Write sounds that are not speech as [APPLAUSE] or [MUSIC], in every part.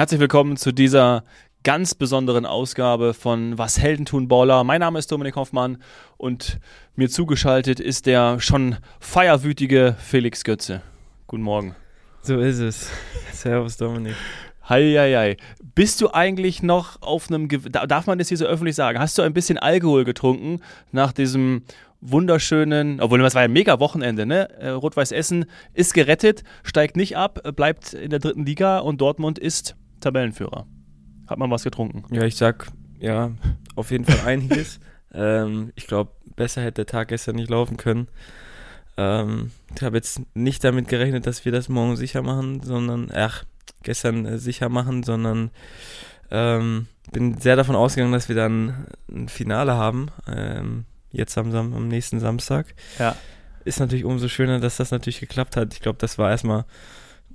Herzlich willkommen zu dieser ganz besonderen Ausgabe von Was Helden tun Baller. Mein Name ist Dominik Hoffmann und mir zugeschaltet ist der schon feierwütige Felix Götze. Guten Morgen. So ist es. Servus Dominik. Heieiei. Bist du eigentlich noch auf einem, Ge darf man das hier so öffentlich sagen, hast du ein bisschen Alkohol getrunken nach diesem wunderschönen, obwohl es war ja ein mega Wochenende, ne? Äh, Rot-Weiß Essen ist gerettet, steigt nicht ab, bleibt in der dritten Liga und Dortmund ist Tabellenführer. Hat man was getrunken? Ja, ich sag, ja, auf jeden Fall einiges. [LAUGHS] ähm, ich glaube, besser hätte der Tag gestern nicht laufen können. Ähm, ich habe jetzt nicht damit gerechnet, dass wir das morgen sicher machen, sondern, ach, gestern äh, sicher machen, sondern ähm, bin sehr davon ausgegangen, dass wir dann ein Finale haben. Ähm, jetzt am, am nächsten Samstag. Ja. Ist natürlich umso schöner, dass das natürlich geklappt hat. Ich glaube, das war erstmal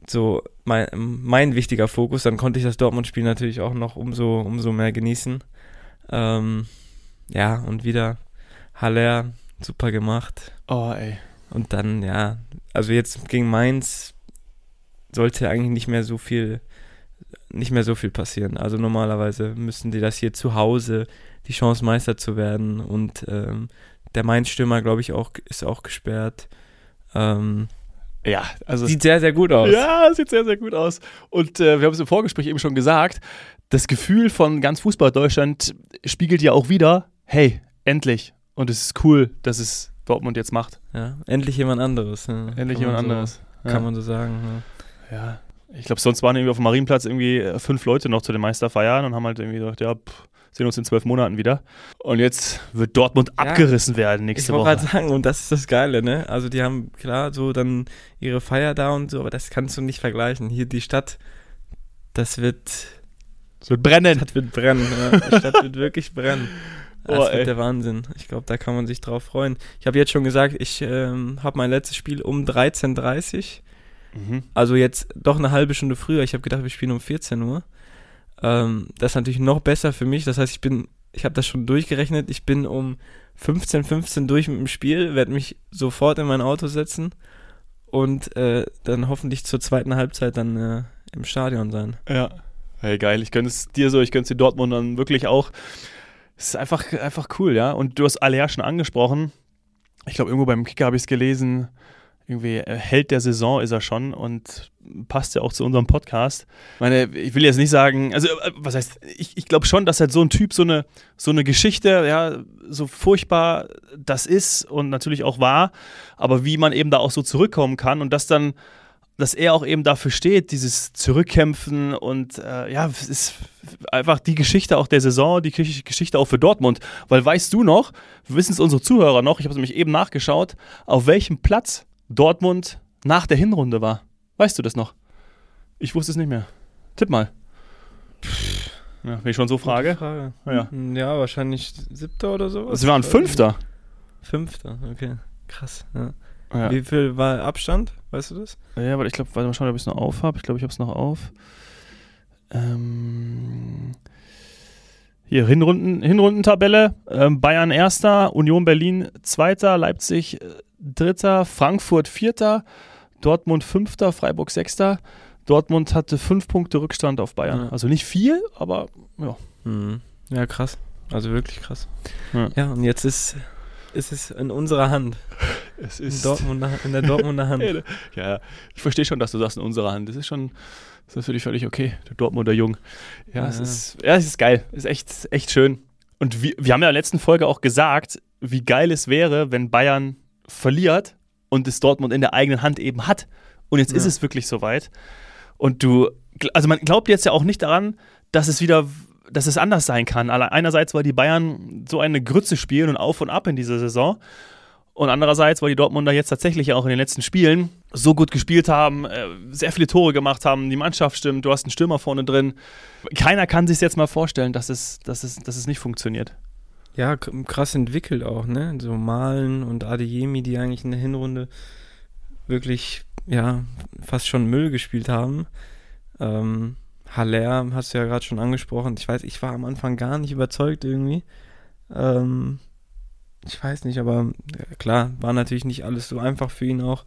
so mein, mein wichtiger Fokus. Dann konnte ich das Dortmund-Spiel natürlich auch noch umso, umso mehr genießen. Ähm, ja, und wieder Haller, super gemacht. Oh, ey. Und dann, ja, also jetzt gegen Mainz sollte eigentlich nicht mehr so viel, nicht mehr so viel passieren. Also normalerweise müssten die das hier zu Hause die Chance, Meister zu werden. Und ähm, der Mainz-Stürmer, glaube ich, auch, ist auch gesperrt. Ähm, ja, also. Sieht sehr, sehr gut aus. Ja, sieht sehr, sehr gut aus. Und äh, wir haben es im Vorgespräch eben schon gesagt, das Gefühl von ganz Fußball-Deutschland spiegelt ja auch wieder, hey, endlich. Und es ist cool, dass es Dortmund jetzt macht. Ja, endlich jemand anderes. Ja. Endlich jemand so, anderes. Ja. Kann man so sagen. Ja. ja. Ich glaube, sonst waren irgendwie auf dem Marienplatz irgendwie fünf Leute noch zu den Meisterfeiern und haben halt irgendwie gedacht, ja, pff, sehen uns in zwölf Monaten wieder. Und jetzt wird Dortmund ja, abgerissen werden nächste ich Woche. Ich wollte gerade sagen, und das ist das Geile, ne? Also die haben klar so dann ihre Feier da und so, aber das kannst du nicht vergleichen. Hier die Stadt, das wird. Das wird brennen. Die Stadt wird brennen. Ja. Die Stadt wird wirklich brennen. [LAUGHS] Das oh, wird der Wahnsinn. Ich glaube, da kann man sich drauf freuen. Ich habe jetzt schon gesagt, ich ähm, habe mein letztes Spiel um 13.30 Uhr. Mhm. Also jetzt doch eine halbe Stunde früher. Ich habe gedacht, wir spielen um 14 Uhr. Ähm, das ist natürlich noch besser für mich. Das heißt, ich bin, ich habe das schon durchgerechnet. Ich bin um 15, 15 durch mit dem Spiel, werde mich sofort in mein Auto setzen und äh, dann hoffentlich zur zweiten Halbzeit dann äh, im Stadion sein. Ja. Hey, geil. Ich gönne es dir so, ich gönne es dir Dortmund dann wirklich auch. Es ist einfach, einfach cool, ja. Und du hast Aller schon angesprochen. Ich glaube, irgendwo beim Kicker habe ich es gelesen irgendwie äh, Held der Saison ist er schon und passt ja auch zu unserem Podcast. Ich meine, ich will jetzt nicht sagen, also äh, was heißt, ich, ich glaube schon, dass halt so ein Typ so eine, so eine Geschichte, ja, so furchtbar das ist und natürlich auch war, aber wie man eben da auch so zurückkommen kann und das dann, dass er auch eben dafür steht, dieses Zurückkämpfen und äh, ja, es ist einfach die Geschichte auch der Saison, die Geschichte auch für Dortmund. Weil weißt du noch, wissen es unsere Zuhörer noch, ich habe nämlich eben nachgeschaut, auf welchem Platz Dortmund nach der Hinrunde war. Weißt du das noch? Ich wusste es nicht mehr. Tipp mal. Ja, wenn ich schon so frage. Frage. Ja. Hm, ja, wahrscheinlich siebter oder so. Sie waren Fünfter. Fünfter, okay. Krass. Ja. Ja. Wie viel war Abstand? Weißt du das? Ja, weil ich glaube, warte mal schauen, ob ich es noch auf habe. Ich glaube, ich habe es noch auf. Ähm, hier, Hinrunden, Hinrundentabelle. Ähm, Bayern erster, Union Berlin zweiter, Leipzig äh, dritter, Frankfurt vierter, Dortmund fünfter, Freiburg sechster. Dortmund hatte fünf Punkte Rückstand auf Bayern. Ja. Also nicht viel, aber ja. Mhm. Ja, krass. Also wirklich krass. Ja, ja und jetzt ist, ist es in unserer Hand. [LAUGHS] Es ist in, Dortmunder, in der Dortmunder Hand. [LAUGHS] ja, ich verstehe schon, dass du sagst in unserer Hand. Das ist schon das ist natürlich völlig okay, der Dortmunder Jung. Ja, ja. Es, ist, ja es ist geil. Es ist echt, echt schön. Und wir, wir haben ja in der letzten Folge auch gesagt, wie geil es wäre, wenn Bayern verliert und es Dortmund in der eigenen Hand eben hat. Und jetzt ja. ist es wirklich soweit. Und du, also man glaubt jetzt ja auch nicht daran, dass es wieder, dass es anders sein kann. Einerseits, weil die Bayern so eine Grütze spielen und auf und ab in dieser Saison. Und andererseits, weil die Dortmunder jetzt tatsächlich auch in den letzten Spielen so gut gespielt haben, äh, sehr viele Tore gemacht haben, die Mannschaft stimmt, du hast einen Stürmer vorne drin. Keiner kann sich jetzt mal vorstellen, dass es, dass es, dass es nicht funktioniert. Ja, krass entwickelt auch, ne? So Malen und Adeyemi, die eigentlich in der Hinrunde wirklich, ja, fast schon Müll gespielt haben. Ähm, Haller hast du ja gerade schon angesprochen. Ich weiß, ich war am Anfang gar nicht überzeugt irgendwie. Ähm, ich weiß nicht, aber ja, klar, war natürlich nicht alles so einfach für ihn auch.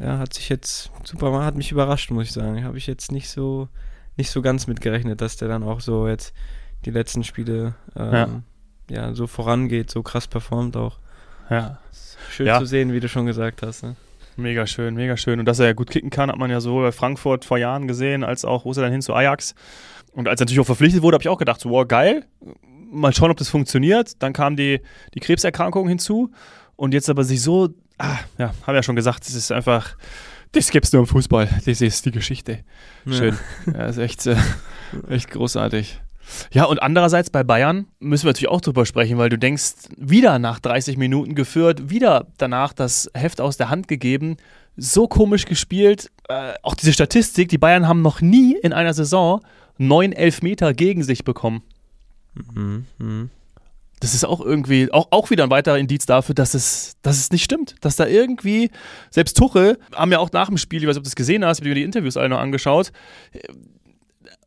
Ja, hat sich jetzt super, hat mich überrascht, muss ich sagen. Habe ich jetzt nicht so, nicht so ganz mitgerechnet, dass der dann auch so jetzt die letzten Spiele ähm, ja. ja. so vorangeht, so krass performt auch. Ja. Schön ja. zu sehen, wie du schon gesagt hast. Ne? Mega schön, mega schön. Und dass er ja gut kicken kann, hat man ja sowohl bei Frankfurt vor Jahren gesehen, als auch, wo ist er dann hin zu Ajax. Und als er natürlich auch verpflichtet wurde, habe ich auch gedacht, so, wow, geil, mal schauen, ob das funktioniert. Dann kam die, die Krebserkrankung hinzu. Und jetzt aber sich so, ah, ja, habe ja schon gesagt, das ist einfach, das gibt es nur im Fußball. Das ist die Geschichte. Schön. Ja, ja ist echt, äh, echt großartig. Ja, und andererseits bei Bayern müssen wir natürlich auch drüber sprechen, weil du denkst, wieder nach 30 Minuten geführt, wieder danach das Heft aus der Hand gegeben, so komisch gespielt. Äh, auch diese Statistik, die Bayern haben noch nie in einer Saison neun Elfmeter gegen sich bekommen. Mhm, mh. Das ist auch irgendwie, auch, auch wieder ein weiterer Indiz dafür, dass es, dass es nicht stimmt. Dass da irgendwie, selbst Tuchel, haben ja auch nach dem Spiel, ich weiß nicht, ob du das gesehen hast, ich mir die Interviews alle noch angeschaut,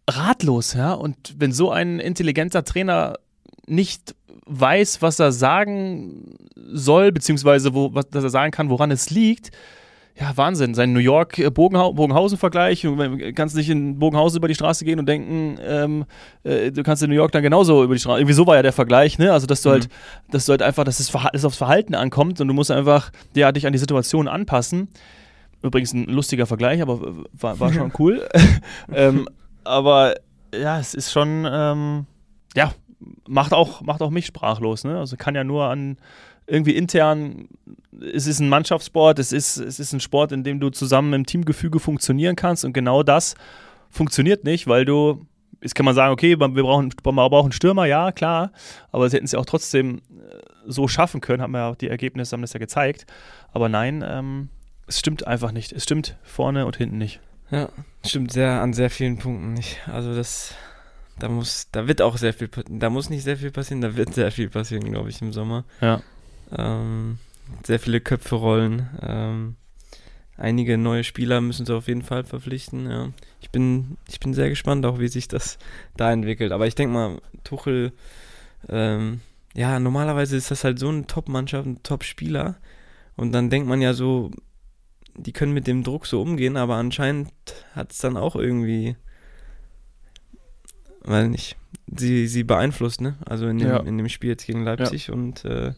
ratlos, ja. Und wenn so ein intelligenter Trainer nicht weiß, was er sagen soll, beziehungsweise wo, was, dass er sagen kann, woran es liegt, ja, Wahnsinn. Sein New York-Bogenhausen-Vergleich. Du kannst nicht in Bogenhausen über die Straße gehen und denken, ähm, äh, du kannst in New York dann genauso über die Straße. Irgendwie so war ja der Vergleich, ne? Also, dass du mhm. halt, dass du halt einfach, dass es das aufs Verhalten ankommt und du musst einfach, ja, dich an die Situation anpassen. Übrigens ein lustiger Vergleich, aber war, war schon [LAUGHS] cool. [LAUGHS] ähm, aber ja, es ist schon, ähm, ja, macht auch, macht auch mich sprachlos. Ne? Also kann ja nur an irgendwie intern, es ist ein Mannschaftssport, es ist, es ist ein Sport, in dem du zusammen im Teamgefüge funktionieren kannst und genau das funktioniert nicht, weil du, jetzt kann man sagen, okay, wir brauchen, wir brauchen Stürmer, ja, klar, aber sie hätten es ja auch trotzdem äh, so schaffen können, haben ja die Ergebnisse, haben das ja gezeigt, aber nein, ähm, es stimmt einfach nicht, es stimmt vorne und hinten nicht. Ja, stimmt sehr an sehr vielen Punkten nicht. Also das, da muss, da wird auch sehr viel, da muss nicht sehr viel passieren, da wird sehr viel passieren, glaube ich, im Sommer. Ja. Ähm, sehr viele Köpfe rollen. Ähm, einige neue Spieler müssen sie auf jeden Fall verpflichten. Ja. Ich bin, ich bin sehr gespannt, auch wie sich das [LAUGHS] da entwickelt. Aber ich denke mal, Tuchel, ähm, ja, normalerweise ist das halt so eine Top-Mannschaft, ein Top-Spieler. Und dann denkt man ja so, die können mit dem Druck so umgehen, aber anscheinend hat es dann auch irgendwie, weil nicht, sie, sie beeinflusst, ne? Also in dem, ja. in dem Spiel jetzt gegen Leipzig ja. und äh,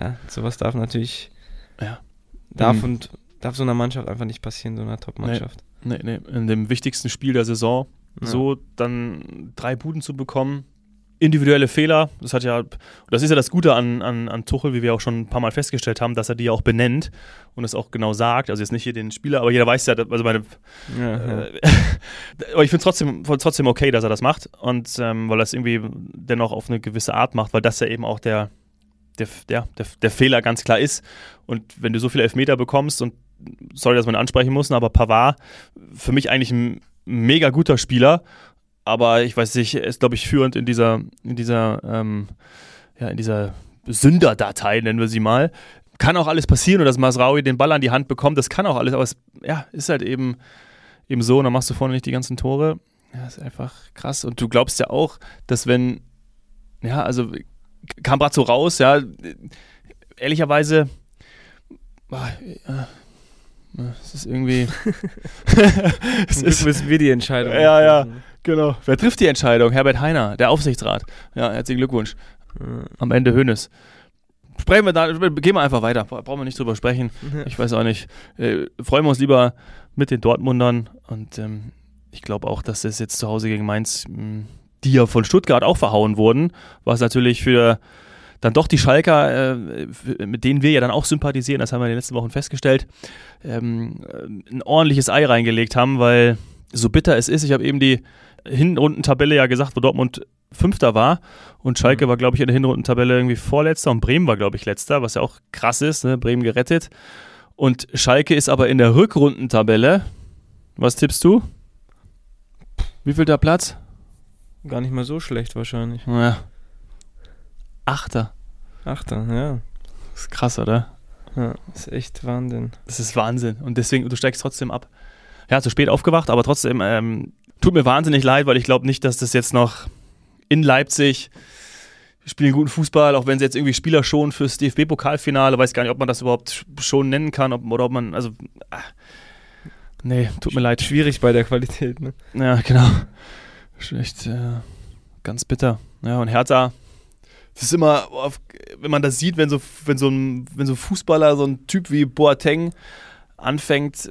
ja, sowas darf natürlich, ja. darf mhm. und darf so einer Mannschaft einfach nicht passieren, so einer Top-Mannschaft. Nee, nee, nee, in dem wichtigsten Spiel der Saison ja. so dann drei Buden zu bekommen, individuelle Fehler, das hat ja, das ist ja das Gute an, an, an Tuchel, wie wir auch schon ein paar Mal festgestellt haben, dass er die ja auch benennt und es auch genau sagt. Also jetzt nicht hier den Spieler, aber jeder weiß ja, also meine, ja, äh, [LAUGHS] aber ich finde es trotzdem, trotzdem okay, dass er das macht und ähm, weil er es irgendwie dennoch auf eine gewisse Art macht, weil das ja eben auch der, der, der, der, der Fehler ganz klar ist. Und wenn du so viele Elfmeter bekommst und sorry, dass man ansprechen muss, aber Pavard für mich eigentlich ein mega guter Spieler aber ich weiß nicht, er ist, glaube ich, führend in dieser, in dieser, ähm, ja, in dieser Sünderdatei, nennen wir sie mal. Kann auch alles passieren und dass Masraui den Ball an die Hand bekommt, das kann auch alles, aber es ja, ist halt eben, eben so und dann machst du vorne nicht die ganzen Tore. Ja, ist einfach krass. Und du glaubst ja auch, dass wenn, ja, also kam gerade so raus, ja, ehrlicherweise, ah, ja, es ist irgendwie. [LAUGHS] [LAUGHS] es ist, müssen wir die Entscheidung. Ja, ja. Genau. Wer trifft die Entscheidung? Herbert Heiner, der Aufsichtsrat. Ja, herzlichen Glückwunsch. Am Ende Hönes. Sprechen wir da, gehen wir einfach weiter. Brauchen wir nicht drüber sprechen. Ich weiß auch nicht. Äh, freuen wir uns lieber mit den Dortmundern. Und ähm, ich glaube auch, dass es jetzt zu Hause gegen Mainz, mh, die ja von Stuttgart auch verhauen wurden, was natürlich für dann doch die Schalker, äh, mit denen wir ja dann auch sympathisieren, das haben wir in den letzten Wochen festgestellt, ähm, ein ordentliches Ei reingelegt haben, weil so bitter es ist, ich habe eben die Hinrundentabelle ja gesagt, wo Dortmund Fünfter war und Schalke mhm. war, glaube ich, in der Hinrundentabelle irgendwie Vorletzter und Bremen war, glaube ich, Letzter, was ja auch krass ist, ne? Bremen gerettet. Und Schalke ist aber in der Rückrundentabelle, was tippst du? Wie viel da Platz? Gar nicht mal so schlecht wahrscheinlich. Ja. Achter. Achter, ja. Das ist krass, oder? Ja, ist echt Wahnsinn. Das ist Wahnsinn. Und deswegen, du steigst trotzdem ab. Ja, zu spät aufgewacht, aber trotzdem, ähm, Tut mir wahnsinnig leid, weil ich glaube nicht, dass das jetzt noch in Leipzig spielen guten Fußball, auch wenn sie jetzt irgendwie Spieler schon fürs DFB-Pokalfinale, weiß gar nicht, ob man das überhaupt schon nennen kann, ob, oder ob man, also. Ach. Nee, tut mir leid. Schwierig bei der Qualität, ne? Ja, genau. Echt äh, ganz bitter. Ja, und Hertha, das ist immer, wenn man das sieht, wenn so, wenn so ein, wenn so Fußballer, so ein Typ wie Boateng anfängt,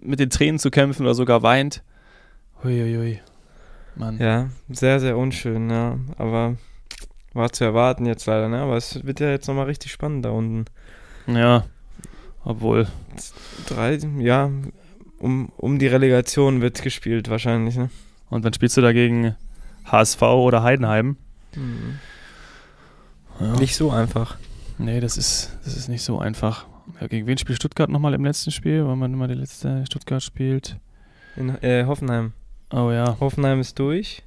mit den Tränen zu kämpfen oder sogar weint. Huiuiui. Mann. Ja, sehr, sehr unschön, ja. Aber war zu erwarten jetzt leider, ne? Aber es wird ja jetzt nochmal richtig spannend da unten. Ja. Obwohl. Drei, ja, um, um die Relegation wird gespielt wahrscheinlich, ne? Und wann spielst du dagegen HSV oder Heidenheim? Mhm. Ja. Nicht so einfach. Nee, das ist, das ist nicht so einfach. Ja, gegen wen spielt Stuttgart nochmal im letzten Spiel? Weil man immer die letzte Stuttgart spielt. In äh, Hoffenheim. Oh ja. Hoffenheim ist durch.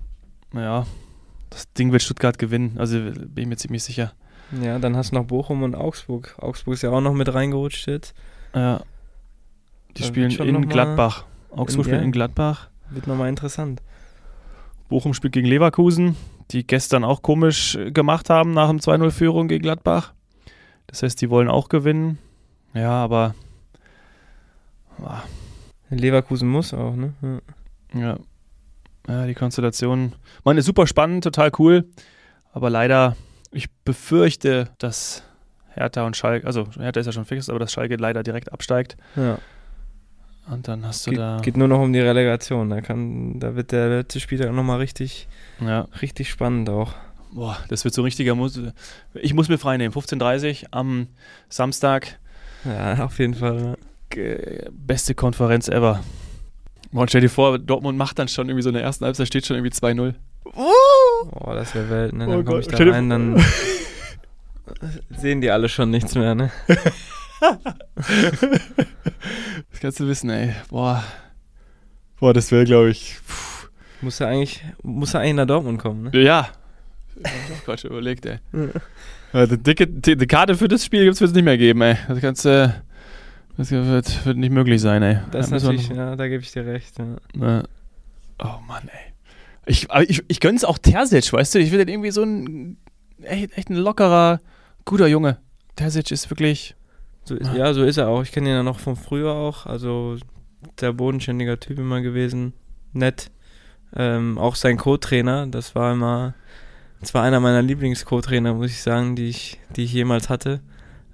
Ja, das Ding wird Stuttgart gewinnen. Also bin ich mir ziemlich sicher. Ja, dann hast du noch Bochum und Augsburg. Augsburg ist ja auch noch mit reingerutscht jetzt. Ja. Die das spielen in Gladbach. Augsburg in, spielt ja, in Gladbach. Wird nochmal interessant. Bochum spielt gegen Leverkusen, die gestern auch komisch gemacht haben nach dem 2-0-Führung gegen Gladbach. Das heißt, die wollen auch gewinnen. Ja, aber. Ah. Leverkusen muss auch, ne? Ja. ja. ja. die Konstellation. Man ist super spannend, total cool. Aber leider, ich befürchte, dass Hertha und Schalke, also Hertha ist ja schon fix, aber dass Schalke leider direkt absteigt. Ja. Und dann hast du geht, da. Geht nur noch um die Relegation. Da, kann, da wird der letzte Spieltag nochmal richtig, ja. richtig spannend auch. Boah, das wird so ein richtiger. Muss ich muss mir frei nehmen. 15.30 Uhr am Samstag. Ja, auf jeden Fall. Beste Konferenz ever. Und stell dir vor, Dortmund macht dann schon irgendwie so in der ersten Halbzeit steht schon irgendwie 2-0. Oh, das wäre Welt, ne? Dann oh komme ich da rein, dann [LAUGHS] sehen die alle schon nichts mehr, ne? [LAUGHS] das kannst du wissen, ey. Boah. Boah, das wäre, glaube ich. Pff. Muss er eigentlich, muss er eigentlich nach Dortmund kommen, ne? Ja. Ich hab ich auch gerade schon überlegt, ey. ja, die, dicke, die, die, Karte für das Spiel wird es nicht mehr geben, ey. Das kannst Das wird, wird nicht möglich sein, ey. Das ist natürlich, ja, da gebe ich dir recht, ja. ja. Oh Mann, ey. Ich, ich, ich gönne es auch Terzic, weißt du? Ich will den irgendwie so ein echt, echt ein lockerer, guter Junge. Terzic ist wirklich so ist, ja, so ist er auch. Ich kenne ihn ja noch von früher auch. Also sehr bodenständiger Typ immer gewesen. Nett. Ähm, auch sein Co-Trainer, das war immer, das war einer meiner Lieblings-Co-Trainer, muss ich sagen, die ich, die ich jemals hatte.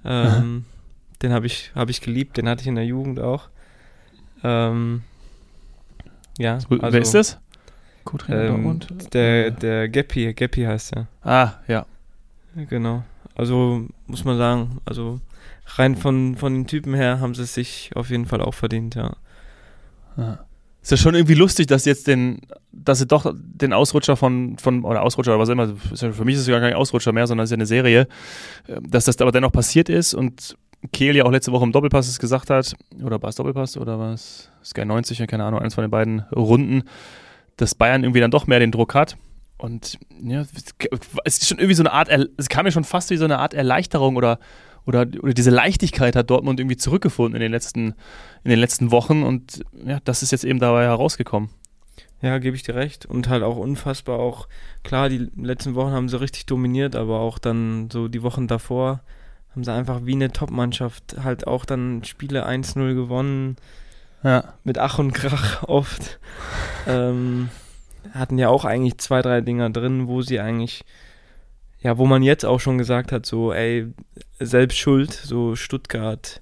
Ähm, den habe ich, hab ich geliebt, den hatte ich in der Jugend auch. Ähm, ja. Also, Wer ist das? Co-Trainer ähm, Dortmund? Der, der Geppi, Geppi heißt er. Ah, ja. Genau. Also muss man sagen, also rein von, von den Typen her haben sie es sich auf jeden Fall auch verdient, ja. ja. Ist ja schon irgendwie lustig, dass jetzt den, dass sie doch den Ausrutscher von, von oder Ausrutscher oder was immer, für mich ist es gar kein Ausrutscher mehr, sondern es ist ja eine Serie, ähm, dass das aber dennoch passiert ist und Kehl ja auch letzte Woche im Doppelpass es gesagt hat, oder war es Doppelpass oder war es Sky 90, keine Ahnung, eines von den beiden Runden, dass Bayern irgendwie dann doch mehr den Druck hat. Und ja, es ist schon irgendwie so eine Art, es kam mir schon fast wie so eine Art Erleichterung oder oder, oder diese Leichtigkeit hat Dortmund irgendwie zurückgefunden in den letzten, in den letzten Wochen und ja, das ist jetzt eben dabei herausgekommen. Ja, gebe ich dir recht. Und halt auch unfassbar auch, klar, die letzten Wochen haben sie richtig dominiert, aber auch dann so die Wochen davor haben sie einfach wie eine Top-Mannschaft halt auch dann Spiele 1-0 gewonnen. Ja. Mit Ach und Krach oft. [LAUGHS] ähm, hatten ja auch eigentlich zwei, drei Dinger drin, wo sie eigentlich ja, wo man jetzt auch schon gesagt hat, so, ey, selbst schuld, so Stuttgart,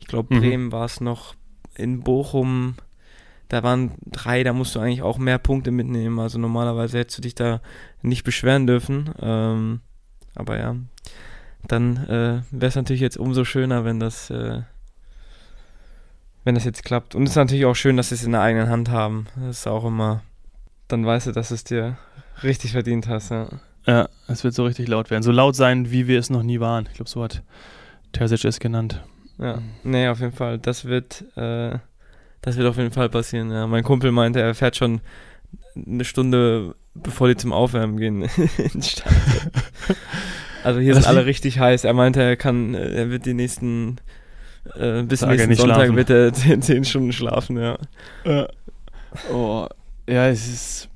ich glaube mhm. Bremen mhm. war es noch, in Bochum, da waren drei, da musst du eigentlich auch mehr Punkte mitnehmen, also normalerweise hättest du dich da nicht beschweren dürfen, ähm, aber ja, dann äh, wäre es natürlich jetzt umso schöner, wenn das, äh, wenn das jetzt klappt. Und es ist natürlich auch schön, dass sie es in der eigenen Hand haben. Das ist auch immer, dann weißt du, dass es dir richtig verdient hast, ja. Ja, es wird so richtig laut werden. So laut sein, wie wir es noch nie waren. Ich glaube, so hat Terzic es genannt. Ja, nee, auf jeden Fall. Das wird, äh, das wird auf jeden Fall passieren. Ja. Mein Kumpel meinte, er fährt schon eine Stunde, bevor die zum Aufwärmen gehen, [LAUGHS] ins Stadion. [LAUGHS] Also hier sind alle richtig heiß. Er meinte, er kann, er wird die nächsten, äh, bis Tage nächsten Sonntag schlafen. wird er [LAUGHS] zehn, zehn Stunden schlafen, ja. ja. Oh, ja, es ist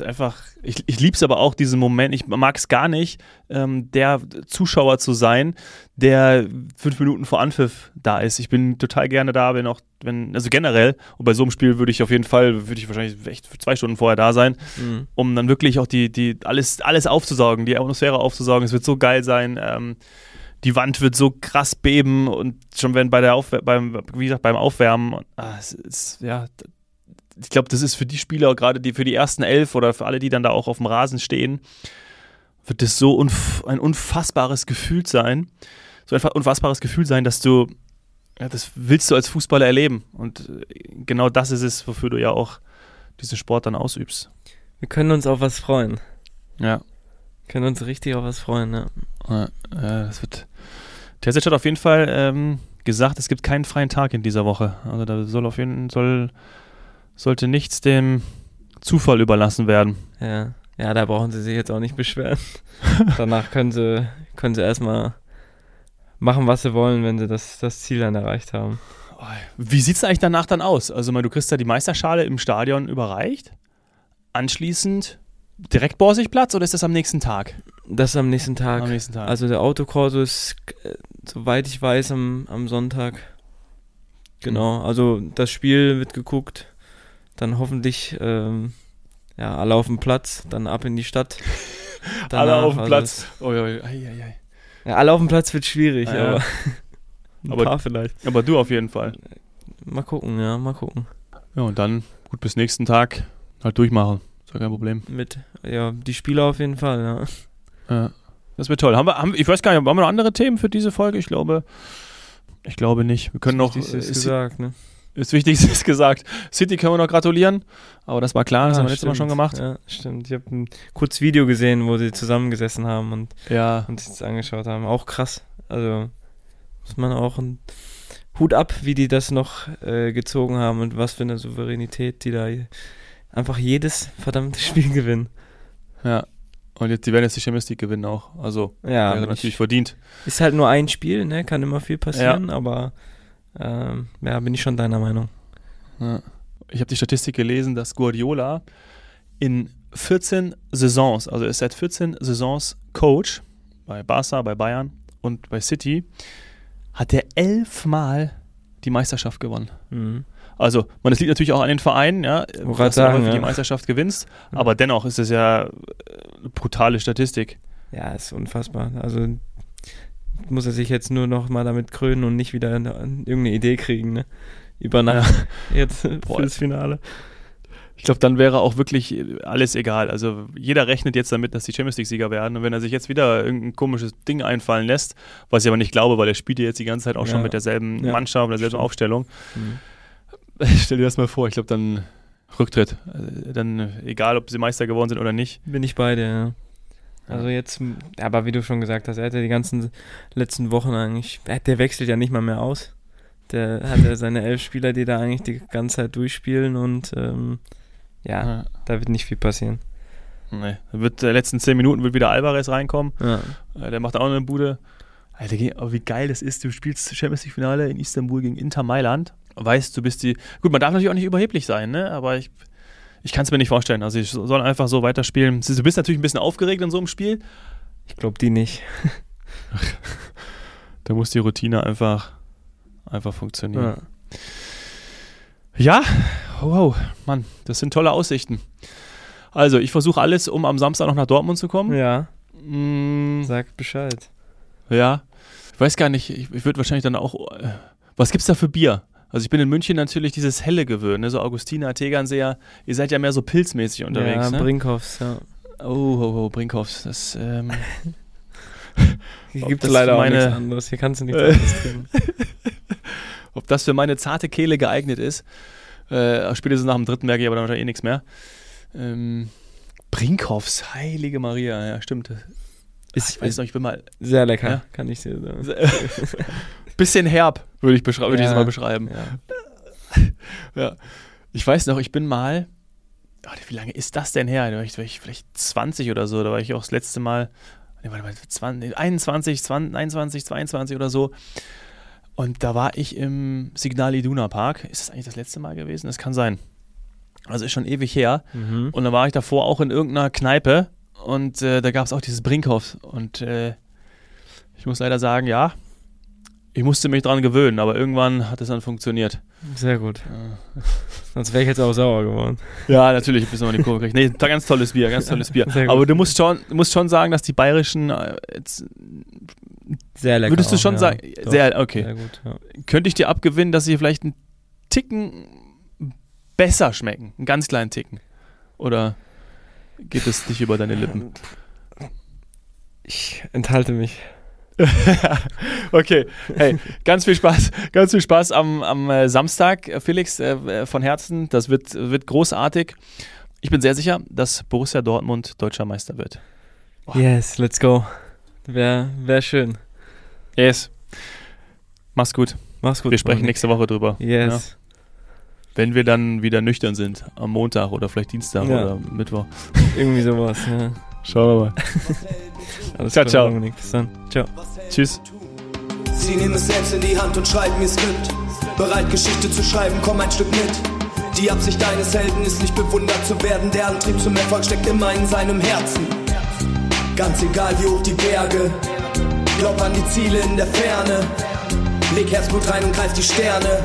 ist einfach, ich, ich liebe es aber auch, diesen Moment. Ich mag es gar nicht, ähm, der Zuschauer zu sein, der fünf Minuten vor Anpfiff da ist. Ich bin total gerne da, wenn auch, wenn, also generell, und bei so einem Spiel würde ich auf jeden Fall, würde ich wahrscheinlich echt zwei Stunden vorher da sein, mhm. um dann wirklich auch die, die, alles, alles aufzusaugen, die Atmosphäre aufzusaugen. Es wird so geil sein. Ähm, die Wand wird so krass beben und schon wenn bei der Aufwär beim, wie gesagt, beim Aufwärmen, ah, es ist, ja, ich glaube, das ist für die Spieler, gerade die für die ersten elf oder für alle, die dann da auch auf dem Rasen stehen, wird das so unf ein unfassbares Gefühl sein. So ein unfassbares Gefühl sein, dass du, ja, das willst du als Fußballer erleben. Und äh, genau das ist es, wofür du ja auch diesen Sport dann ausübst. Wir können uns auf was freuen. Ja. Wir können uns richtig auf was freuen, ja. ja das wird. Terzic hat auf jeden Fall ähm, gesagt, es gibt keinen freien Tag in dieser Woche. Also da soll auf jeden Fall sollte nichts dem Zufall überlassen werden. Ja, ja, da brauchen sie sich jetzt auch nicht beschweren. [LAUGHS] Danach können sie, können sie erstmal machen, was sie wollen, wenn sie das, das Ziel dann erreicht haben. Wie sieht es eigentlich danach dann aus? Also, du kriegst ja die Meisterschale im Stadion überreicht. Anschließend direkt Borsigplatz oder ist das am nächsten Tag? Das ist am nächsten Tag. Am nächsten Tag. Also der Autokorso ist, äh, soweit ich weiß, am, am Sonntag. Genau, also das Spiel wird geguckt dann hoffentlich ähm, ja, alle auf dem Platz, dann ab in die Stadt. [LAUGHS] Danach, alle auf dem also Platz. Oh, ja, ja, ja. ja, alle auf dem Platz wird schwierig, ah, aber [LAUGHS] ein aber, paar vielleicht. Aber du auf jeden Fall. Mal gucken, ja, mal gucken. Ja, und dann gut bis nächsten Tag halt durchmachen. Ist ja kein Problem. Mit, ja, die Spieler auf jeden Fall, ja. Ja, das wird toll. Haben wir, haben, ich weiß gar nicht, haben wir noch andere Themen für diese Folge? Ich glaube, ich glaube nicht. Wir können noch. Ist gesagt, ne? Das Wichtigste ist [LAUGHS] gesagt. City können wir noch gratulieren, aber das war klar, das ja, haben wir letztes Mal schon gemacht. Ja, stimmt. Ich habe ein kurzes Video gesehen, wo sie zusammengesessen haben und, ja. und sich das angeschaut haben. Auch krass. Also muss man auch ein Hut ab, wie die das noch äh, gezogen haben und was für eine Souveränität, die da einfach jedes verdammte [LAUGHS] Spiel gewinnen. Ja. Und jetzt, die werden jetzt die Champions League gewinnen auch. Also ja, wäre natürlich verdient. Ist halt nur ein Spiel, ne? Kann immer viel passieren, ja. aber ähm, ja, bin ich schon deiner Meinung. Ja. Ich habe die Statistik gelesen, dass Guardiola in 14 Saisons, also er ist seit 14 Saisons Coach bei Barca, bei Bayern und bei City, hat er elfmal die Meisterschaft gewonnen. Mhm. Also, man, das liegt natürlich auch an den Vereinen, ja, dass sagen, du ja. die Meisterschaft gewinnst, aber dennoch ist es ja eine brutale Statistik. Ja, ist unfassbar. Also muss er sich jetzt nur noch mal damit krönen und nicht wieder eine, irgendeine Idee kriegen, ne? Über Nacht ja. [LAUGHS] jetzt Boah. fürs Finale. Ich glaube, dann wäre auch wirklich alles egal. Also jeder rechnet jetzt damit, dass die Champions League-Sieger werden. Und wenn er sich jetzt wieder irgendein komisches Ding einfallen lässt, was ich aber nicht glaube, weil er spielt ja jetzt die ganze Zeit auch ja. schon mit derselben ja. Mannschaft, mit derselben Stimmt. Aufstellung. Mhm. [LAUGHS] Stell dir das mal vor, ich glaube, dann Rücktritt. Äh, dann egal, ob sie Meister geworden sind oder nicht. Bin ich beide, ja. Also jetzt, aber wie du schon gesagt hast, er hat ja die ganzen letzten Wochen eigentlich, der wechselt ja nicht mal mehr aus. Der hat ja seine elf Spieler, die da eigentlich die ganze Zeit durchspielen und ähm, ja, ja, da wird nicht viel passieren. Nee, wird der letzten zehn Minuten wird wieder Alvarez reinkommen. Ja. Äh, der macht auch eine Bude. Alter, wie geil das ist, du spielst Champions League Finale in Istanbul gegen Inter Mailand. Weißt, du bist die. Gut, man darf natürlich auch nicht überheblich sein, ne? Aber ich ich kann es mir nicht vorstellen. Also ich soll einfach so weiterspielen. Du bist natürlich ein bisschen aufgeregt in so einem Spiel. Ich glaube die nicht. [LAUGHS] da muss die Routine einfach, einfach funktionieren. Ja. ja, wow, Mann, das sind tolle Aussichten. Also, ich versuche alles, um am Samstag noch nach Dortmund zu kommen. Ja. Mm. Sag Bescheid. Ja. Ich weiß gar nicht, ich, ich würde wahrscheinlich dann auch. Äh, was gibt's da für Bier? Also ich bin in München natürlich dieses helle gewöhnt, ne? so Augustiner, Tegernseer. Ihr seid ja mehr so pilzmäßig unterwegs. Ja, ne? Brinkhoffs, ja. Oh, oh, oh Brinkhoffs, das. Ähm, [LAUGHS] Hier gibt es leider meine, auch nichts anderes. Hier kannst du nichts anderes trinken. [LAUGHS] Ob das für meine zarte Kehle geeignet ist, äh, spätestens nach dem dritten merke ich aber dann wahrscheinlich eh nichts mehr. Ähm, Brinkhoffs, heilige Maria, ja, stimmt. Ist, Ach, ich weiß noch, ich bin mal. Sehr lecker, ja? kann ich dir sagen. [LAUGHS] Bisschen herb, würde ich, beschrei ja, würd ich das mal beschreiben. Ja. [LAUGHS] ja. Ich weiß noch, ich bin mal. Oh, wie lange ist das denn her? Da war ich, war ich vielleicht 20 oder so. Da war ich auch das letzte Mal. Nee, warte mal, 20, 21, 20, 21, 22 oder so. Und da war ich im Signal Iduna Park. Ist das eigentlich das letzte Mal gewesen? Das kann sein. Also ist schon ewig her. Mhm. Und da war ich davor auch in irgendeiner Kneipe und äh, da gab es auch dieses Brinkhoff. Und äh, ich muss leider sagen, ja, ich musste mich dran gewöhnen, aber irgendwann hat es dann funktioniert. Sehr gut. Ja. Sonst wäre ich jetzt auch sauer geworden. Ja, natürlich, bis man die Kurve kriegt. Nee, ganz tolles Bier, ganz tolles Bier. Aber du musst schon, musst schon sagen, dass die bayerischen äh, jetzt, sehr lecker. Würdest du schon ja, sagen, doch, sehr, okay. Sehr gut, ja. Könnte ich dir abgewinnen, dass sie vielleicht einen Ticken besser schmecken? Einen ganz kleinen Ticken? Oder geht es nicht über deine Lippen? Ich enthalte mich. [LAUGHS] okay, hey, ganz viel Spaß, ganz viel Spaß am, am äh, Samstag, äh, Felix, äh, von Herzen. Das wird, wird großartig. Ich bin sehr sicher, dass Borussia Dortmund deutscher Meister wird. Boah. Yes, let's go. Wäre wär schön. Yes. Mach's gut. Mach's gut. Wir sprechen nächste Woche drüber. Yes. Ja? Wenn wir dann wieder nüchtern sind, am Montag oder vielleicht Dienstag ja. oder Mittwoch. Irgendwie sowas, ja. Schauen wir mal. Alles ciao, ciao. Dominik. Bis dann. Ciao. Tschüss. Sie nehmen es selbst in die Hand und schreiben ihr Skript. Bereit, Geschichte zu schreiben, komm ein Stück mit. Die Absicht deines Helden ist nicht bewundert zu werden. Der Antrieb zum Erfolg steckt immer in seinem Herzen. Ganz egal wie hoch die Berge. Glaub an die Ziele in der Ferne. Leg Herzblut rein und greif die Sterne.